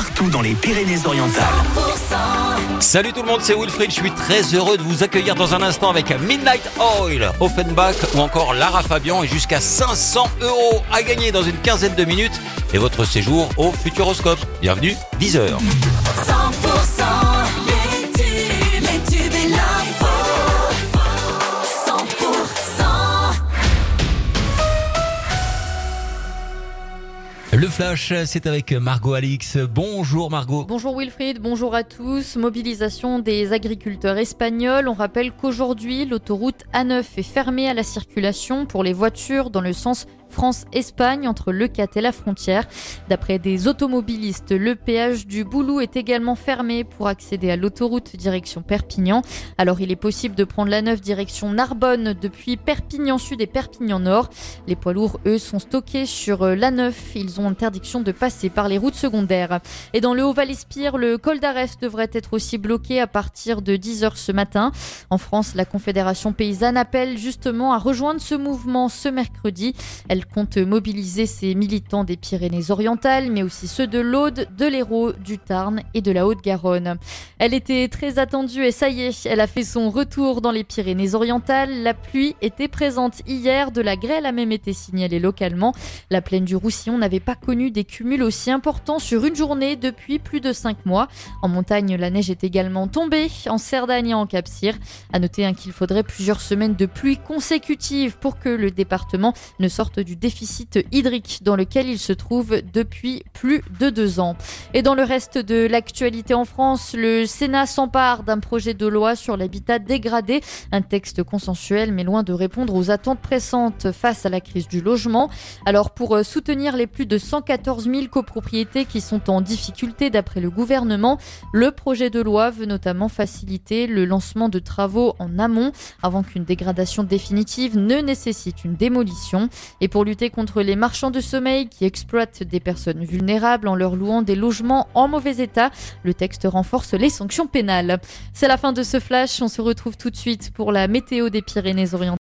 partout dans les Pyrénées-Orientales. Salut tout le monde, c'est Wilfried. Je suis très heureux de vous accueillir dans un instant avec Midnight Oil, Offenbach ou encore Lara Fabian et jusqu'à 500 euros à gagner dans une quinzaine de minutes et votre séjour au Futuroscope. Bienvenue, 10h. Le flash, c'est avec Margot Alix. Bonjour Margot. Bonjour Wilfried, bonjour à tous. Mobilisation des agriculteurs espagnols. On rappelle qu'aujourd'hui, l'autoroute A9 est fermée à la circulation pour les voitures dans le sens France-Espagne entre Le Cat et la frontière. D'après des automobilistes, le péage du Boulou est également fermé pour accéder à l'autoroute direction Perpignan. Alors il est possible de prendre la 9 direction Narbonne depuis Perpignan Sud et Perpignan Nord. Les poids lourds, eux, sont stockés sur euh, la 9. Ils ont interdiction de passer par les routes secondaires. Et dans le Haut-Val-Espire, le col d'Arès devrait être aussi bloqué à partir de 10h ce matin. En France, la Confédération paysanne appelle justement à rejoindre ce mouvement ce mercredi. Elle compte mobiliser ses militants des Pyrénées-Orientales, mais aussi ceux de l'Aude, de l'Hérault, du Tarn et de la Haute-Garonne. Elle était très attendue et ça y est, elle a fait son retour dans les Pyrénées-Orientales. La pluie était présente hier, de la grêle a même été signalée localement. La plaine du Roussillon n'avait pas connu des cumuls aussi importants sur une journée depuis plus de 5 mois. En montagne, la neige est également tombée, en Cerdagne et en Capcir. À noter hein, qu'il faudrait plusieurs semaines de pluie consécutives pour que le département ne sorte du déficit hydrique dans lequel il se trouve depuis plus de deux ans. Et dans le reste de l'actualité en France, le Sénat s'empare d'un projet de loi sur l'habitat dégradé, un texte consensuel mais loin de répondre aux attentes pressantes face à la crise du logement. Alors pour euh, soutenir les plus de 114 000 copropriétés qui sont en difficulté d'après le gouvernement, le projet de loi veut notamment faciliter le lancement de travaux en amont avant qu'une dégradation définitive ne nécessite une démolition. Et pour lutter contre les marchands de sommeil qui exploitent des personnes vulnérables en leur louant des logements en mauvais état, le texte renforce les sanctions pénales. C'est la fin de ce flash, on se retrouve tout de suite pour la météo des Pyrénées-Orientales.